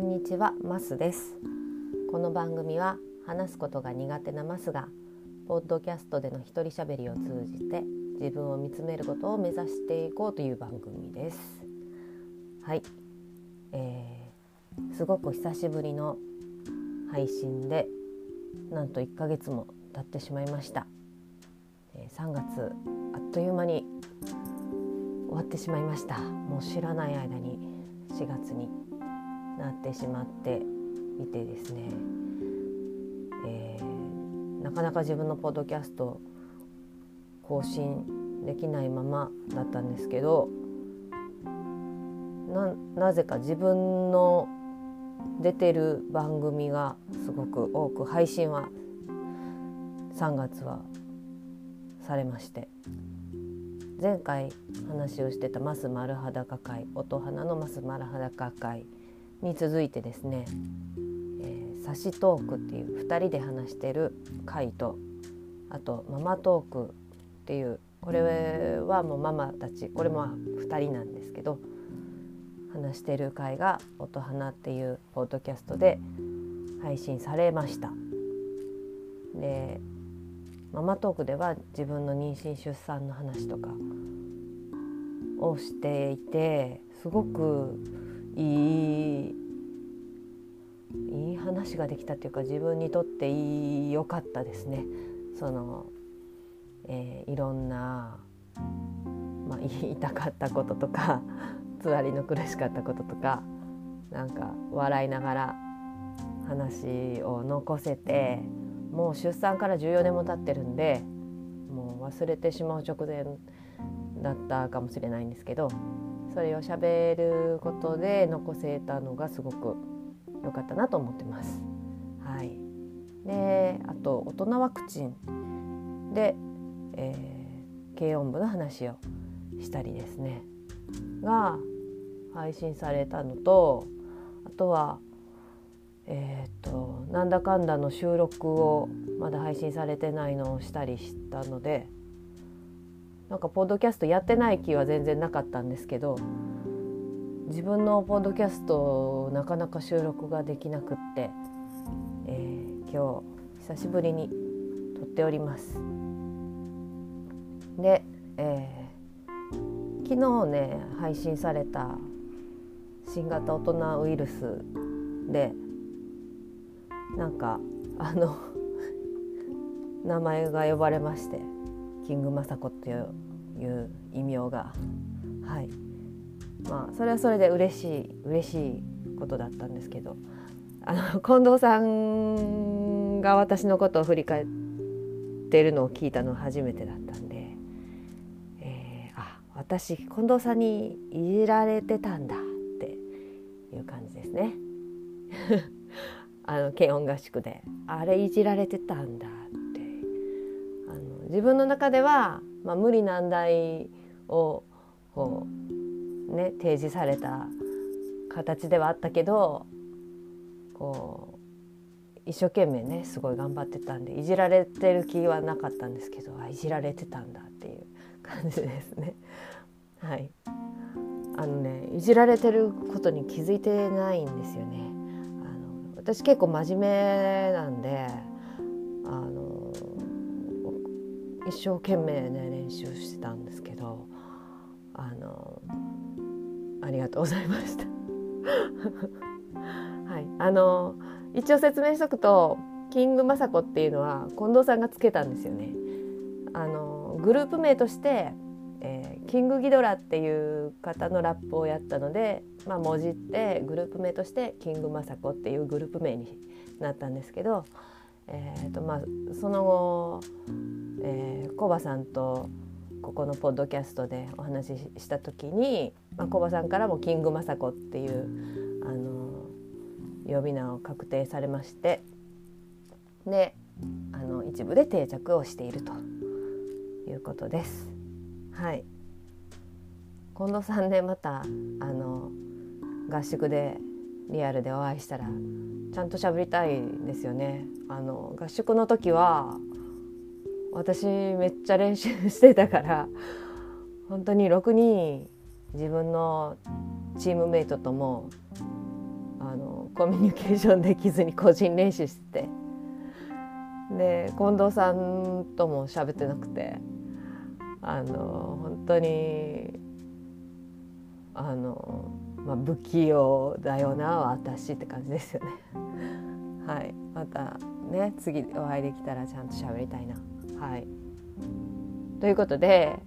んにちはマスです。この番組は話すことが苦手なマスがポッドキャストでの一人喋りを通じて自分を見つめることを目指していこうという番組です。はい、えー、すごく久しぶりの配信でなんと1ヶ月も経ってしまいました、えー、3月あっという間に終わってしまいました。もう知らない間に4月に。なってしまっていてですね、えー、なかなか自分のポッドキャスト更新できないままだったんですけどなぜか自分の出てる番組がすごく多く配信は3月はされまして前回話をしてた「マス丸裸会」音花の「マス丸裸会」に続いてですね「えー、サシトーク」っていう2人で話してる回とあと「ママトーク」っていうこれはもうママたちこれも2人なんですけど話してる回が「音花」っていうポッドキャストで配信されました。でママトークでは自分の妊娠出産の話とかをしていてすごくいいいい話ができたっていうか自分にとっていい良かったですね。その、えー、いろんな、まあ、言い たかったこととか つわりの苦しかったこととかなんか笑いながら話を残せてもう出産から14年も経ってるんでもう忘れてしまう直前だったかもしれないんですけどそれをしゃべることで残せたのがすごく良かったなと思ってます。はい、であと大人ワクチンで、えー、軽音部の話をしたりですねが配信されたのとあとはえーと、なんだかんだの収録をまだ配信されてないのをしたりしたのでなんかポッドキャストやってない気は全然なかったんですけど自分のポッドキャストなかなか収録ができなくって、えー、今日久しぶりに撮っております。で、えー、昨日ね配信された新型大人ウイルスでなんかあの 名前が呼ばれましてキング雅子っていう異名がはい。まあそれはそれで嬉しい嬉しいことだったんですけど。あの 近藤さんが私のことを振り返ってるのを聞いたのは初めてだったんで、えー、あ私近藤さんにいじられてたんだっていう感じですね。あの軽音合宿で。あれいじられてたんだって。自分の中では、まあ、無理難題をこう、ね、提示された形ではあったけどこう一生懸命ねすごい頑張ってたんでいじられてる気はなかったんですけどあいじられてたんだっていう 感じですね。はいあのねいじられてることに気づいてないんですよね。あの私結構真面目なんであの一生懸命ね練習してたんですけどあのありがとうございました。はい。あの一応説明しとくとキング雅子っていうのは近藤さんがつけたんですよね。あのグループ名としてえー、キングギドラっていう方のラップをやったので、まあ、もじってグループ名としてキングマサコっていうグループ名になったんですけど、えーとまあ、その後、えー、コバさんとここのポッドキャストでお話しした時に、まあ、コバさんからもキングマサコっていうあの呼び名を確定されましてであの一部で定着をしているということです。はい近藤さんでまたあの合宿でリアルでお会いしたらちゃんと喋りたいですよね。あの合宿の時は私めっちゃ練習してたから本当に6人自分のチームメイトともあのコミュニケーションできずに個人練習しててで近藤さんとも喋ってなくてあの本当にあの、まあ、不器用だよな私って感じですよね。はい、またね次お会いできたらちゃんと喋りたいな。はい、ということで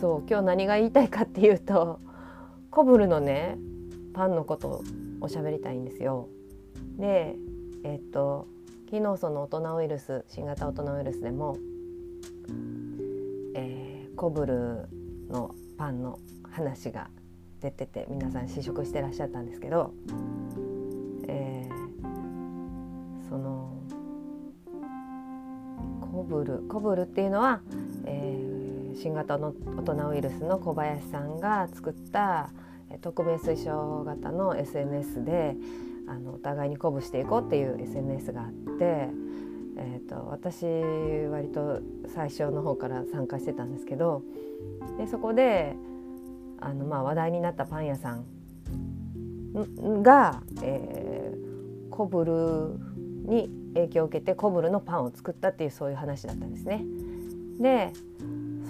そう今日何が言いたいかっていうとコブルのねパンのことをしゃべりたいんですよ。でえっと昨日その大人ウイルス新型大人ウイルスでも、えー、コブルのパンの話が出てて皆さん試食してらっしゃったんですけど、えー、そのコブルコブルっていうのは、えー、新型の大人ウイルスの小林さんが作った匿名推奨型の SNS であのお互いに鼓舞していこうっていう SNS があって、えーと、私割と最初の方から参加してたんですけどでそこであの、まあ、話題になったパン屋さんが、えー、コブルに影響を受けてコブルのパンを作ったっていうそういう話だったんですね。で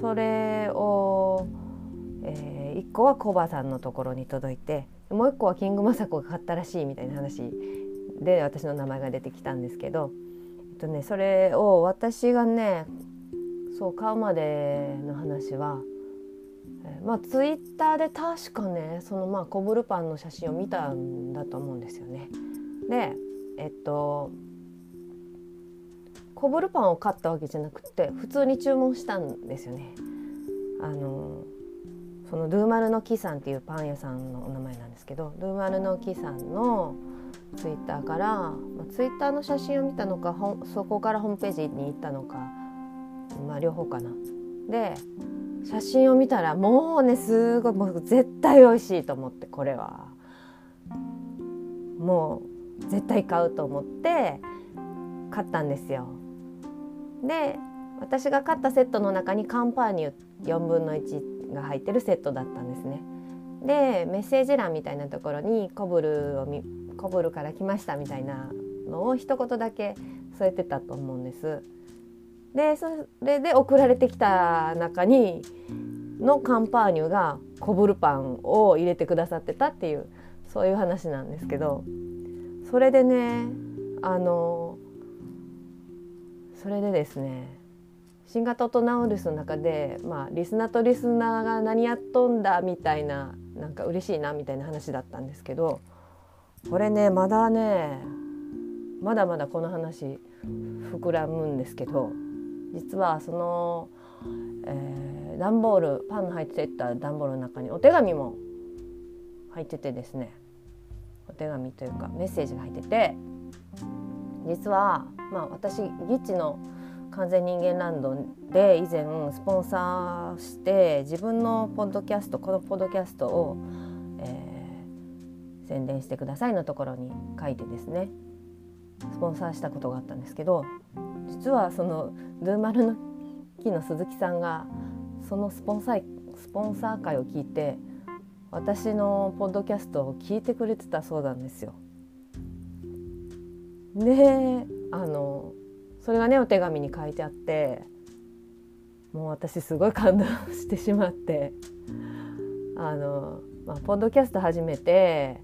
それをえー、1個はコバさんのところに届いてもう1個はキングマサコが買ったらしいみたいな話で私の名前が出てきたんですけど、えっとね、それを私がねそう買うまでの話は、まあツイッターで確かねそのまあコブルパンの写真を見たんだと思うんですよね。でえっとコブルパンを買ったわけじゃなくて普通に注文したんですよね。あのそのドゥーマルの木さんっていうパン屋さんのお名前なんですけどドゥーマルの木さんのツイッターから、まあ、ツイッターの写真を見たのかそこからホームページに行ったのか、まあ、両方かな。で写真を見たらもうねすごいもう絶対美味しいと思ってこれはもう絶対買うと思って買ったんですよ。で私が買ったセットの中にカンパーニュ4分の1が入ってるセットだったんですね。でメッセージ欄みたいなところにコブルをコブルから来ましたみたいなのを一言だけ添えてたと思うんです。でそれで送られてきた中にのカンパーニュがコブルパンを入れてくださってたっていうそういう話なんですけどそれでねあのそれでですね新型大人ウイルスの中で、まあ、リスナーとリスナーが何やっとんだみたいななんか嬉しいなみたいな話だったんですけどこれねまだねまだまだこの話膨らむんですけど実はその、えー、段ボールパンの入ってた段ボールの中にお手紙も入っててですね。お手紙というかメッセージが入ってて。実はまあ私ギッチの完全人間ランドで以前スポンサーして自分のポッドキャストこのポッドキャストを、えー、宣伝してくださいのところに書いてですね。スポンサーしたことがあったんですけど実はそのドゥーマルの木の鈴木さんがそのスポンサースポンサー会を聞いて私のポッドキャストを聞いてくれてたそうなんですよ。であのそれがねお手紙に書いてあってもう私すごい感動してしまってあの、まあ、ポッドキャスト始めて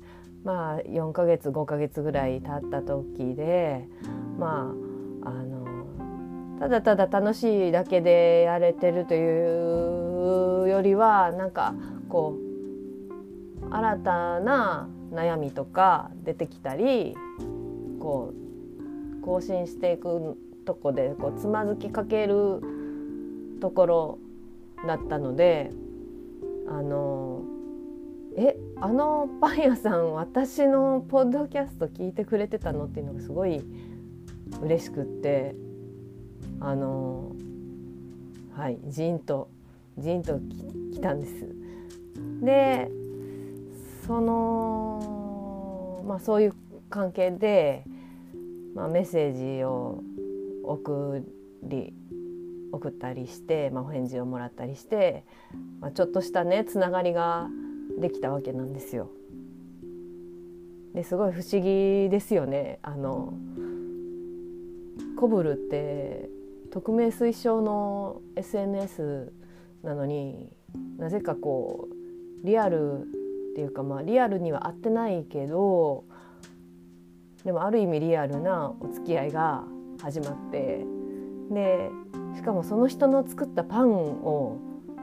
まあ4ヶ月5ヶ月ぐらい経った時でまああのただただ楽しいだけでやれてるというよりはなんかこう新たな悩みとか出てきたりこう更新していくとこでこうつまずきかけるところだったのであのえあのパン屋さん私のポッドキャスト聞いてくれてたのっていうのがすごい嬉しくってあのはいジーンとジーンときたんです。でそのまあそういう関係で、まあ、メッセージを送り送ったりして、まあ、お返事をもらったりして、まあ、ちょっとしたねつながりができたわけなんですよ。ですごい不思議ですよね。あのコブルって匿名推奨の SNS なのになぜかこうリアルっていうかまあリアルには合ってないけどでもある意味リアルなお付き合いが始まってでしかもその人の作ったパンを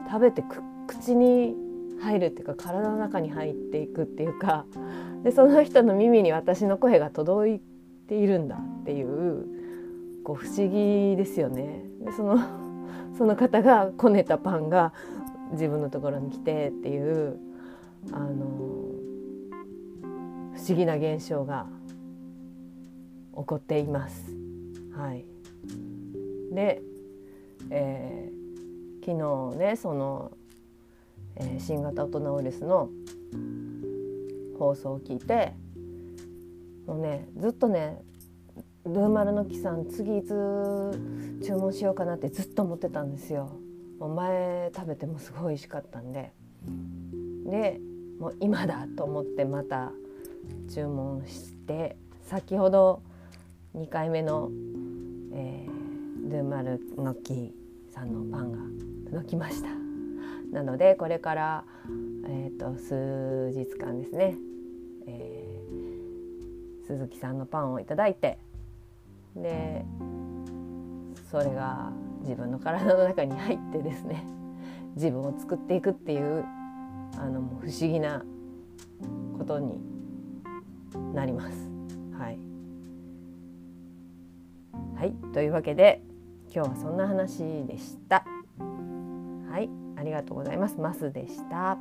食べて口に入るっていうか体の中に入っていくっていうかでその人の耳に私の声が届いているんだっていうこう不思議ですよね。でその その方がこねたパンが自分のところに来てっていうあの不思議な現象が起こっています。はい、で、えー、昨日ねその、え、新型オトナウイルスの放送を聞いてもうねずっとねルーマルの木さん次いつ注文しようかなってずっと思ってたんですよ。もう前食べてもすごい美味しかったんででもう今だと思ってまた注文して先ほど2回目の、えー、ルーマルの木さんのパンが届きましたなのでこれから、えーと、数日間ですね、えー、鈴木さんのパンをいただいてでそれが自分の体の中に入ってですね自分を作っていくっていうあの不思議なことになります。はい、はい、というわけで今日はそんな話でした。ありがとうございます。マスでした。